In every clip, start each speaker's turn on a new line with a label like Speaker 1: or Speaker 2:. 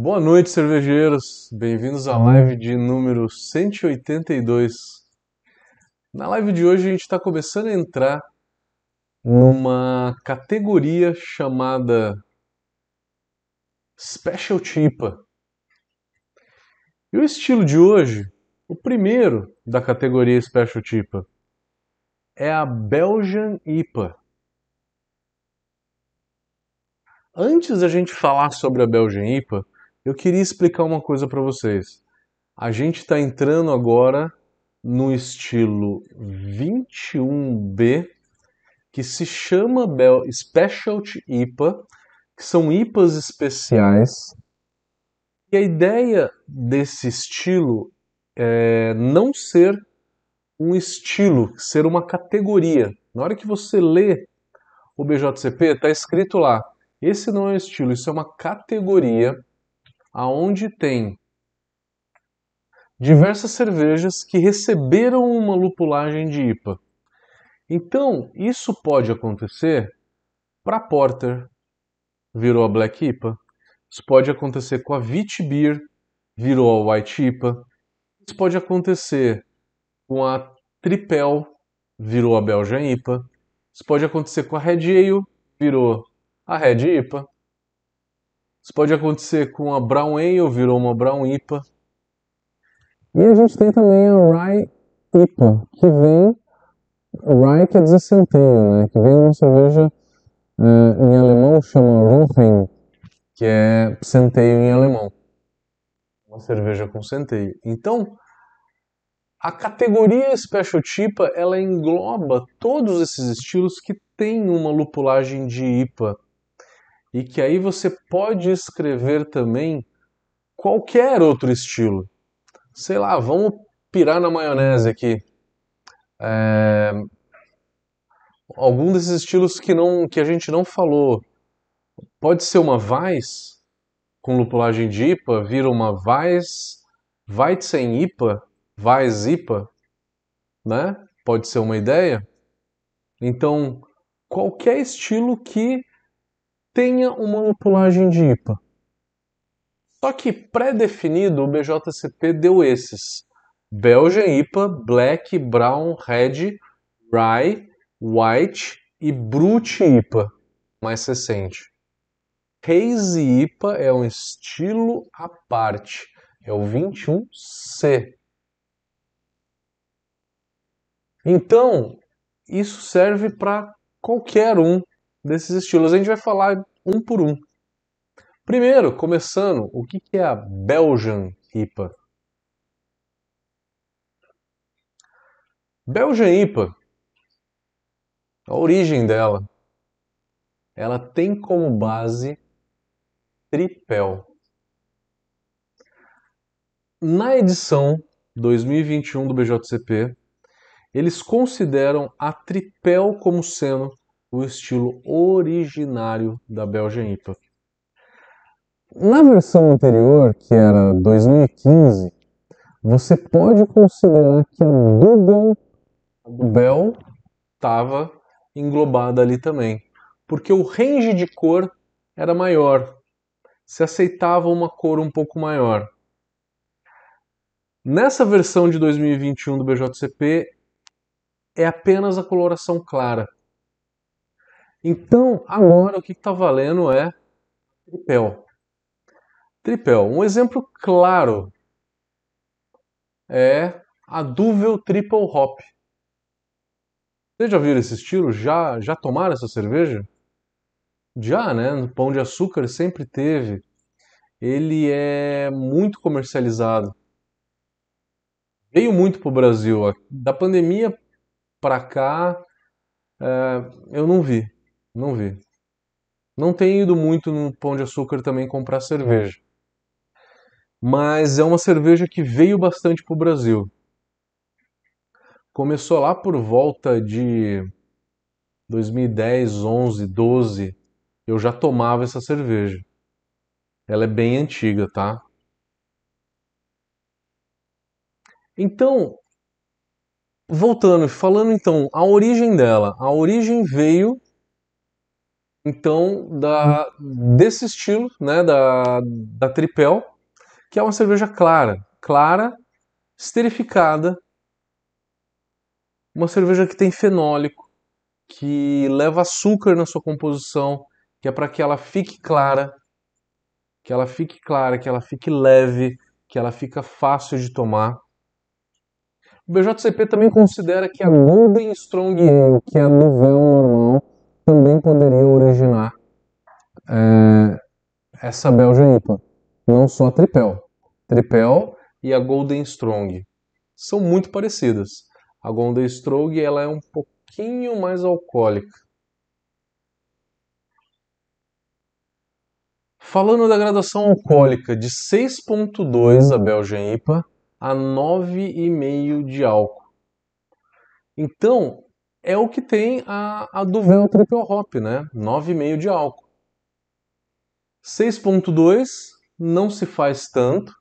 Speaker 1: Boa noite, cervejeiros. Bem-vindos à live de número 182. Na live de hoje a gente está começando a entrar numa categoria chamada Special IPA. E o estilo de hoje, o primeiro da categoria Special IPA, é a Belgian IPA. Antes da gente falar sobre a Belgian IPA, eu queria explicar uma coisa para vocês. A gente está entrando agora no estilo 21B, que se chama Bel Specialty IPA, que são IPAs especiais. E a ideia desse estilo é não ser um estilo, ser uma categoria. Na hora que você lê o BJCP, está escrito lá: esse não é um estilo, isso é uma categoria aonde tem diversas cervejas que receberam uma lupulagem de IPA. Então, isso pode acontecer para Porter, virou a Black IPA. Isso pode acontecer com a Vit Beer, virou a White IPA. Isso pode acontecer com a Tripel, virou a Belgian IPA. Isso pode acontecer com a Red Ale, virou a Red IPA. Isso pode acontecer com a Brown Ale, virou uma Brown IPA.
Speaker 2: E a gente tem também a Rye IPA, que vem. Rye quer dizer centeio, né? Que vem uma cerveja uh, em alemão chama Rohen,
Speaker 1: que é centeio em alemão. Uma cerveja com centeio. Então, a categoria Special IPA ela engloba todos esses estilos que têm uma lupulagem de IPA e que aí você pode escrever também qualquer outro estilo. Sei lá, vamos pirar na maionese aqui. É... Algum desses estilos que, não, que a gente não falou. Pode ser uma Weiss com lupulagem de IPA, vira uma Weiss, Weizen IPA, Weiss IPA, né? Pode ser uma ideia. Então, qualquer estilo que tenha uma lupulagem de IPA. Só que pré-definido o BJCP deu esses: Belgian IPA, Black, Brown, Red, Rye, White e Brut IPA, mais recente. Hazy IPA é um estilo à parte, é o 21C. Então, isso serve para qualquer um desses estilos. A gente vai falar um por um. Primeiro, começando, o que é a Belgian IPA? Belgian IPA, a origem dela, ela tem como base tripel. Na edição 2021 do BJCP, eles consideram a tripel como sendo o estilo originário da Belgian IPA.
Speaker 2: Na versão anterior, que era 2015, você pode considerar que a Dubel,
Speaker 1: Bel estava englobada ali também, porque o range de cor era maior, se aceitava uma cor um pouco maior. Nessa versão de 2021 do BJCP é apenas a coloração clara. Então, agora o que está valendo é tripel. Tripel. Um exemplo claro é a Duvel Triple Hop. Vocês já viram esse estilo? Já, já tomaram essa cerveja? Já, né? No Pão de Açúcar sempre teve. Ele é muito comercializado. Veio muito para o Brasil. Da pandemia para cá, é, eu não vi. Não vi. Não tenho ido muito no Pão de Açúcar também comprar cerveja. Mas é uma cerveja que veio bastante para o Brasil. Começou lá por volta de 2010, 11, 12. Eu já tomava essa cerveja. Ela é bem antiga, tá? Então, voltando, falando então, a origem dela. A origem veio então da, desse estilo, né, da, da Tripel, que é uma cerveja clara, clara, esterificada, uma cerveja que tem fenólico, que leva açúcar na sua composição, que é para que ela fique clara, que ela fique clara, que ela fique leve, que ela fica fácil de tomar. O BJCP também considera que a Golden Strong Ale, que é a Novel normal, também poderia originar é, essa Belgian IPA. Não só a Tripel. Tripel e a Golden Strong são muito parecidas. A Golden Strong ela é um pouquinho mais alcoólica. Falando da graduação alcoólica de 6.2 a Belgian IPA a 9,5 de álcool. Então, é o que tem a, a Duvel Triple Hop, né? 9,5 de álcool. 6.2 não se faz tanto,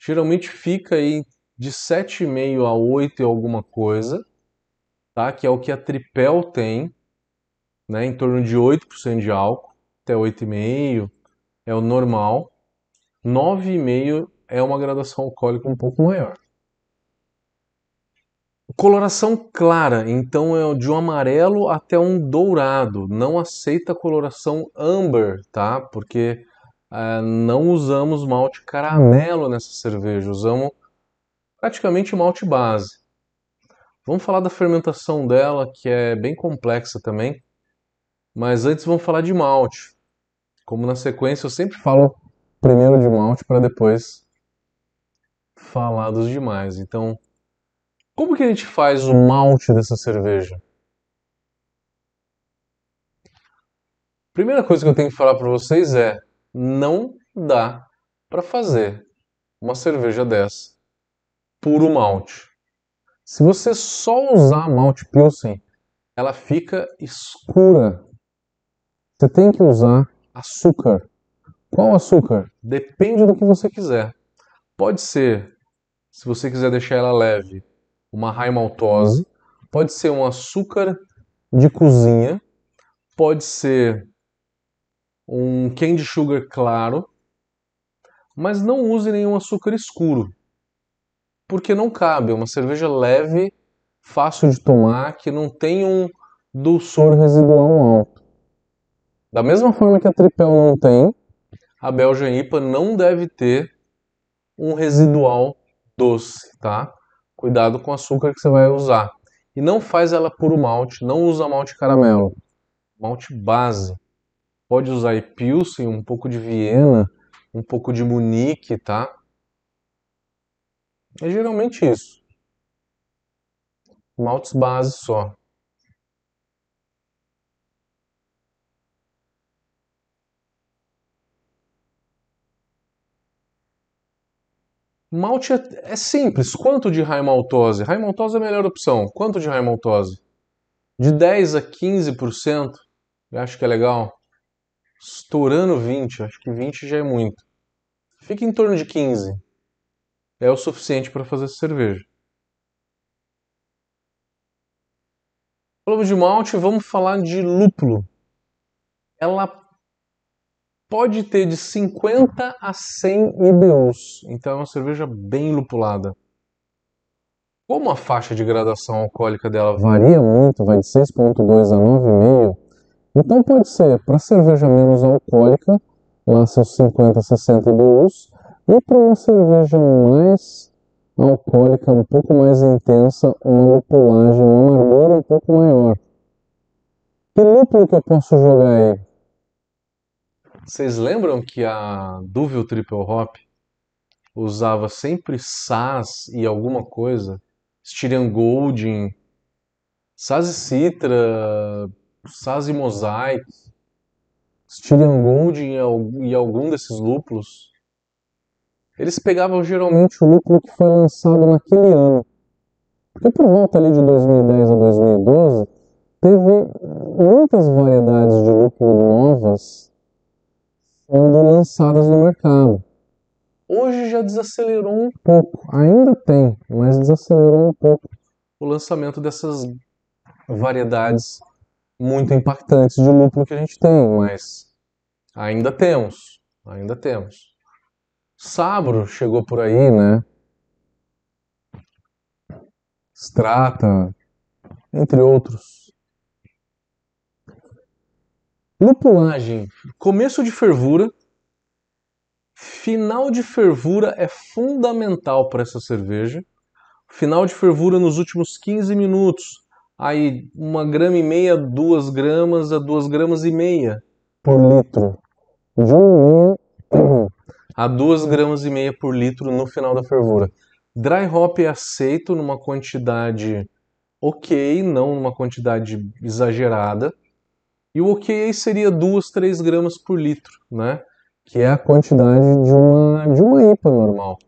Speaker 1: geralmente fica aí de 7,5 a 8 e alguma coisa, tá? Que é o que a Tripel tem, né? Em torno de 8% de álcool, até 8,5 é o normal. 9,5 é uma graduação alcoólica um pouco maior. Coloração clara, então é de um amarelo até um dourado. Não aceita coloração amber, tá? Porque é, não usamos malte caramelo nessa cerveja, usamos praticamente malte base. Vamos falar da fermentação dela, que é bem complexa também. Mas antes vamos falar de malte. Como na sequência eu sempre falo primeiro de malte para depois falar dos demais. Então, como que a gente faz o malte dessa cerveja? Primeira coisa que eu tenho que falar para vocês é: não dá para fazer uma cerveja dessa puro malte. Se você só usar malte pilsen, ela fica escura. Você tem que usar açúcar. Qual açúcar? Depende do que você quiser. Pode ser, se você quiser deixar ela leve, uma high maltose, pode ser um açúcar de cozinha, pode ser um candy sugar claro, mas não use nenhum açúcar escuro, porque não cabe. Uma cerveja leve, fácil de tomar, que não tem um dulçor residual alto. Da mesma forma que a Tripel não tem, a Belgian IPA não deve ter um residual doce, tá? Cuidado com o açúcar que você vai usar. E não faz ela puro malte, não usa malte caramelo. Malte base. Pode usar aí Pilsen, um pouco de Viena, um pouco de Munique, tá? É geralmente isso. Maltes base só. Malte é, é, simples. Quanto de high maltose? High maltose é a melhor opção. Quanto de high maltose? De 10 a 15%, eu acho que é legal. Estourando 20, acho que 20 já é muito. Fica em torno de 15. É o suficiente para fazer cerveja. Falamos de malte, vamos falar de lúpulo. Ela pode ter de 50 a 100 IBUs, então é uma cerveja bem lupulada. Como a faixa de gradação alcoólica dela varia muito, vai de 6.2 a 9,5, então pode ser para cerveja menos alcoólica, lá seus 50 a 60 IBUs, e para uma cerveja mais alcoólica, um pouco mais intensa, uma lupulagem, uma amargura um pouco maior. Que lúpulo que eu posso jogar aí? Vocês lembram que a Duvel Triple Hop usava sempre SAS e alguma coisa? Styrian Golding, SAS e Citra, SAS e Mosaic, Styrian Golding e algum desses lúpulos. Eles pegavam geralmente o lúpulo que foi lançado naquele ano. Porque por volta ali de 2010 a 2012, teve muitas variedades de lúpulo novas sendo lançadas no mercado. Hoje já desacelerou um pouco, ainda tem, mas desacelerou um pouco o lançamento dessas variedades
Speaker 2: muito impactantes de lúpulo que a gente tem, mas ainda temos, ainda temos. Sabro chegou por aí, né? Strata, entre outros. Lupulagem, começo de fervura, final de fervura é fundamental para essa cerveja. Final de fervura nos últimos 15 minutos, aí uma grama e meia, duas gramas a duas gramas e meia
Speaker 1: por litro. De meia a duas gramas e meia por litro no final da fervura. Dry hop é aceito numa quantidade ok, não numa quantidade exagerada. E o ok seria 2, 3 gramas por litro, né? Que é a quantidade de uma, de uma IPA normal.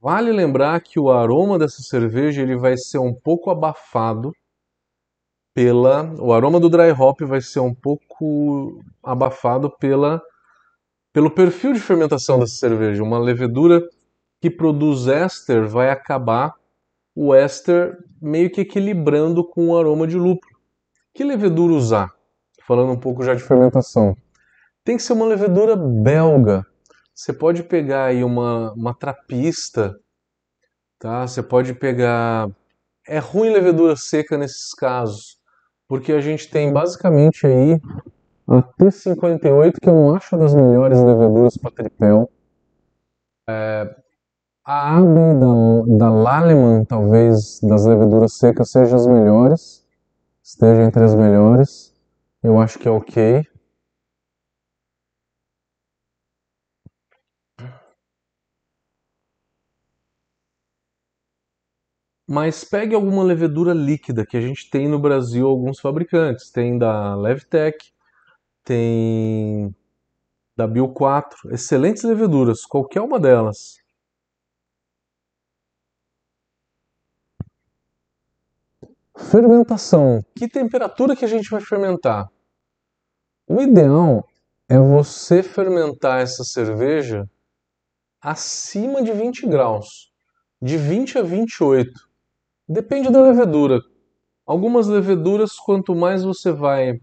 Speaker 1: Vale lembrar que o aroma dessa cerveja ele vai ser um pouco abafado pela. O aroma do dry hop vai ser um pouco abafado pela, pelo perfil de fermentação dessa cerveja. Uma levedura que produz éster vai acabar o éster meio que equilibrando com o aroma de lúpulo. Que levedura usar? Falando um pouco já de fermentação. Tem que ser uma levedura belga. Você pode pegar aí uma, uma trapista, tá? Você pode pegar. É ruim levedura seca nesses casos, porque a gente tem basicamente aí a T58, que eu não acho das melhores leveduras para tripel. É, a AB da, da Lallemand, talvez das leveduras secas, seja as melhores, esteja entre as melhores. Eu acho que é ok. Mas pegue alguma levedura líquida que a gente tem no Brasil alguns fabricantes. Tem da Levtech, tem da Bio 4, excelentes leveduras, qualquer uma delas. Fermentação. Que temperatura que a gente vai fermentar? O ideal é você fermentar essa cerveja acima de 20 graus, de 20 a 28. Depende da levedura. Algumas leveduras, quanto mais você vai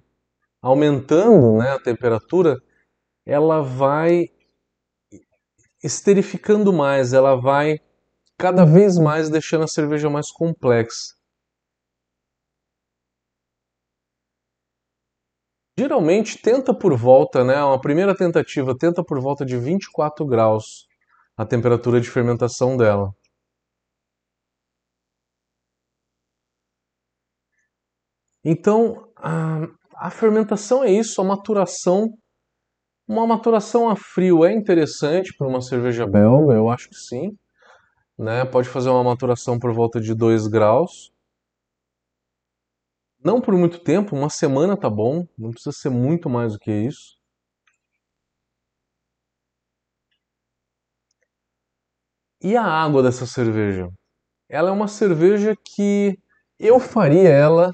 Speaker 1: aumentando né, a temperatura, ela vai esterificando mais, ela vai cada vez mais deixando a cerveja mais complexa. Geralmente tenta por volta, né? Uma primeira tentativa tenta por volta de 24 graus a temperatura de fermentação dela. Então, a, a fermentação é isso, a maturação. Uma maturação a frio é interessante para uma cerveja belga, eu acho que sim. Né? Pode fazer uma maturação por volta de 2 graus. Não por muito tempo, uma semana tá bom, não precisa ser muito mais do que isso. E a água dessa cerveja? Ela é uma cerveja que eu faria ela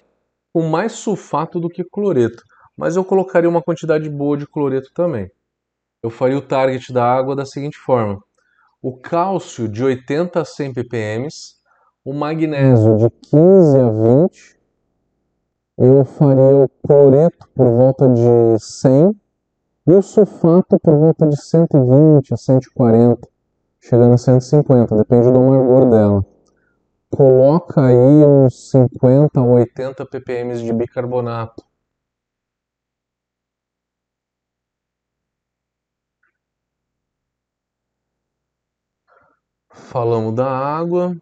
Speaker 1: com mais sulfato do que cloreto, mas eu colocaria uma quantidade boa de cloreto também. Eu faria o target da água da seguinte forma: o cálcio de 80 a 100 ppm, o magnésio de 15 a 20 eu faria o cloreto por volta de 100 e o sulfato por volta de 120 a 140, chegando a 150, depende do amargor dela. Coloca aí uns 50 a 80 ppm de bicarbonato. Falamos da água.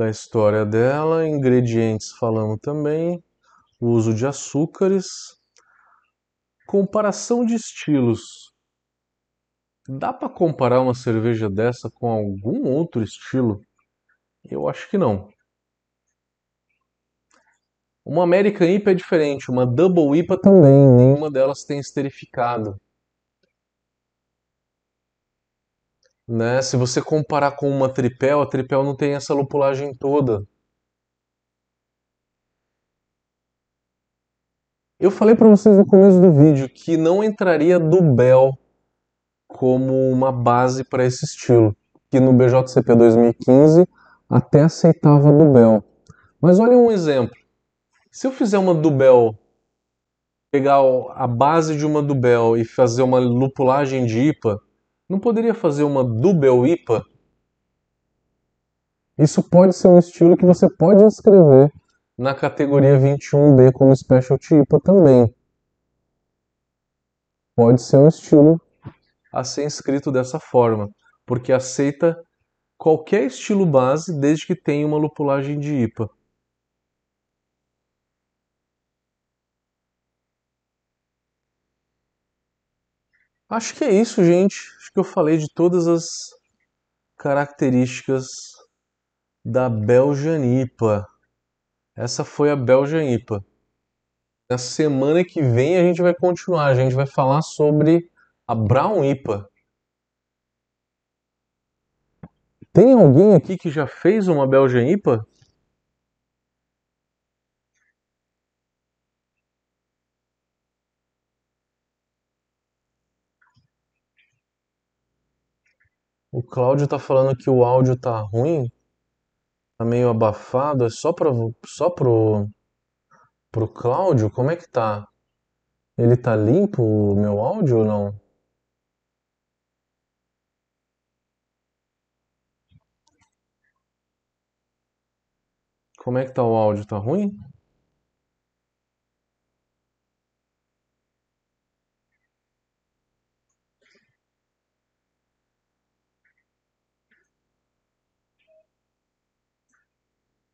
Speaker 1: Da história dela, ingredientes falamos também, uso de açúcares, comparação de estilos. Dá para comparar uma cerveja dessa com algum outro estilo? Eu acho que não. Uma American IPA é diferente, uma Double IPA também, nenhuma delas tem esterificado. Né? Se você comparar com uma tripel, a tripel não tem essa lupulagem toda. Eu falei para vocês no começo do vídeo que não entraria do como uma base para esse estilo, que no BJCP 2015 até aceitava do Bell, Mas olha um exemplo. Se eu fizer uma Dubel, pegar a base de uma Dubel e fazer uma lupulagem de IPA, não poderia fazer uma Dubel IPA?
Speaker 2: Isso pode ser um estilo que você pode inscrever na categoria 21B como Specialty IPA também. Pode ser um estilo
Speaker 1: a ser inscrito dessa forma, porque aceita qualquer estilo base desde que tenha uma lupulagem de IPA. Acho que é isso, gente. Acho que eu falei de todas as características da Belgian IPA. Essa foi a Belgian IPA. Na semana que vem a gente vai continuar. A gente vai falar sobre a Brown IPA. Tem alguém aqui que já fez uma Belgian IPA? O Cláudio tá falando que o áudio tá ruim, tá meio abafado. É só para só pro pro Cláudio? Como é que tá? Ele tá limpo o meu áudio ou não? Como é que tá o áudio? Tá ruim?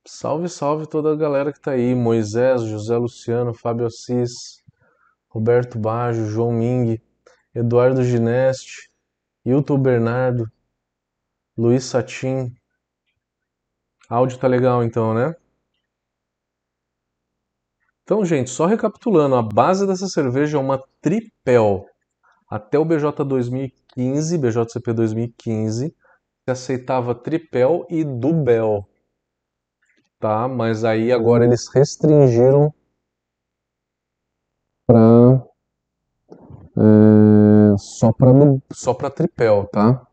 Speaker 1: Salve, salve toda a galera que tá aí. Moisés, José Luciano, Fábio Assis, Roberto Baggio, João Ming, Eduardo Gineste, Hilton Bernardo, Luiz Satin. Áudio tá legal então, né? Então, gente, só recapitulando, a base dessa cerveja é uma tripel. Até o BJ 2015, BJCP 2015, se aceitava tripel e dubel tá? Mas aí agora eles restringiram para é, só para só para tripel, tá?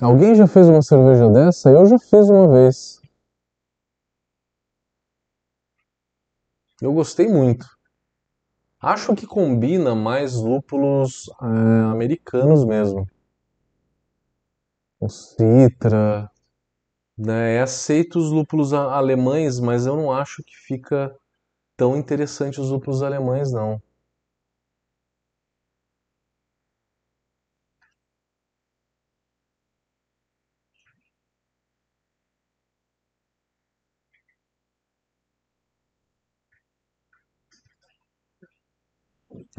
Speaker 1: Alguém já fez uma cerveja dessa? Eu já fiz uma vez. Eu gostei muito. Acho que combina mais lúpulos é, americanos mesmo. O Citra, né? É aceito os lúpulos alemães, mas eu não acho que fica tão interessante os lúpulos alemães, não.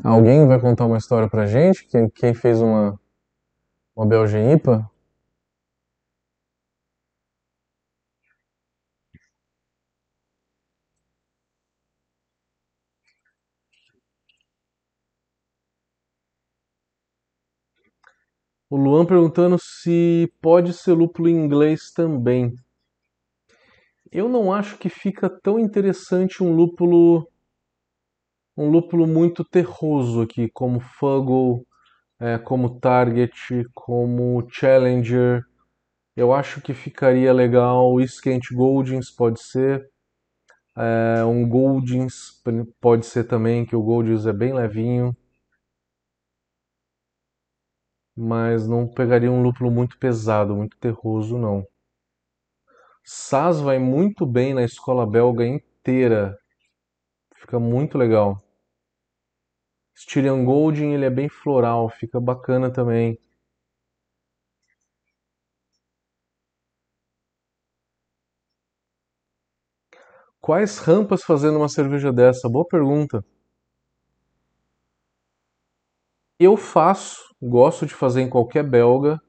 Speaker 1: Alguém vai contar uma história pra gente? Quem, quem fez uma, uma Belgian IPA? O Luan perguntando se pode ser lúpulo em inglês também. Eu não acho que fica tão interessante um lúpulo um lúpulo muito terroso aqui, como Fuggle, é, como Target, como Challenger. Eu acho que ficaria legal. Skent Goldings pode ser. É, um Goldings pode ser também, que o Goldings é bem levinho. Mas não pegaria um lúpulo muito pesado, muito terroso, não. Saz vai muito bem na escola belga inteira. Fica muito legal. Stylian Golding, ele é bem floral, fica bacana também. Quais rampas fazendo uma cerveja dessa? Boa pergunta. Eu faço, gosto de fazer em qualquer belga,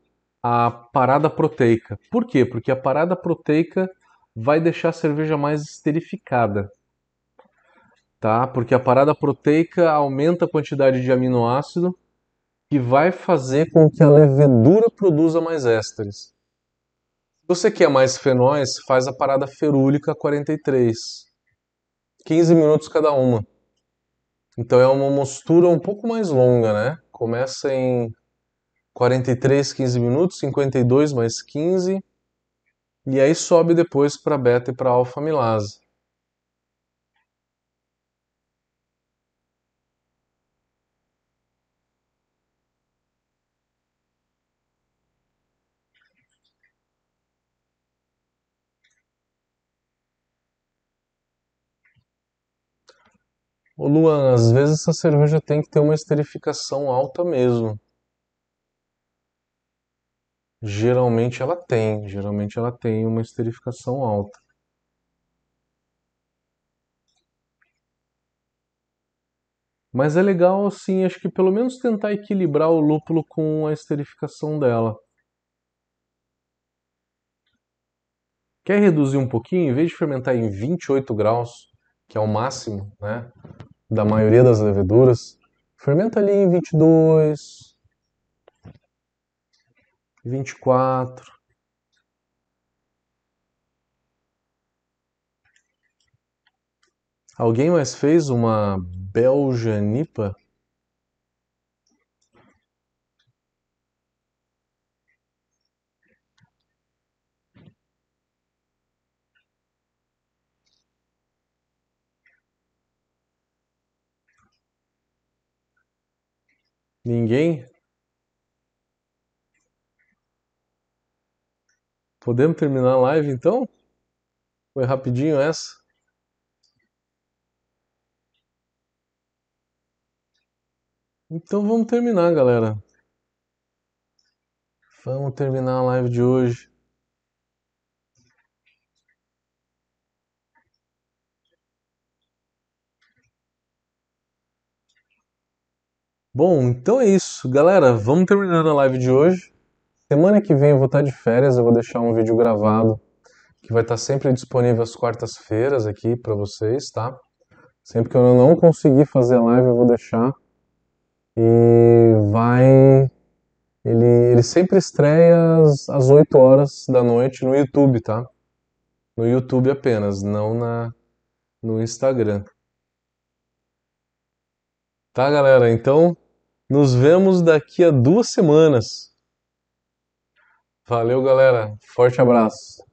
Speaker 1: a parada proteica. Por quê? Porque a parada proteica vai deixar a cerveja mais esterificada tá? Porque a parada proteica aumenta a quantidade de aminoácido que vai fazer com que a levedura produza mais ésteres. Se você quer mais fenóis, faz a parada ferúlica 43. 15 minutos cada uma. Então é uma mostura um pouco mais longa, né? Começa em 43, 15 minutos, 52 mais 15, e aí sobe depois para beta e para alfa amilase. Ô Luan, às vezes essa cerveja tem que ter uma esterificação alta mesmo. Geralmente ela tem, geralmente ela tem uma esterificação alta. Mas é legal, assim, acho que pelo menos tentar equilibrar o lúpulo com a esterificação dela. Quer reduzir um pouquinho? Em vez de fermentar em 28 graus, que é o máximo, né? Da maioria das leveduras, fermenta ali em 22, 24. Alguém mais fez uma Beljanipa? Ninguém? Podemos terminar a live então? Foi rapidinho essa? Então vamos terminar, galera. Vamos terminar a live de hoje. Bom, então é isso, galera. Vamos terminando a live de hoje. Semana que vem eu vou estar de férias, eu vou deixar um vídeo gravado que vai estar sempre disponível às quartas-feiras aqui para vocês, tá? Sempre que eu não conseguir fazer live, eu vou deixar. E vai. Ele, ele sempre estreia às, às 8 horas da noite no YouTube, tá? No YouTube apenas, não na, no Instagram. Tá, galera? Então, nos vemos daqui a duas semanas. Valeu, galera. Forte abraço.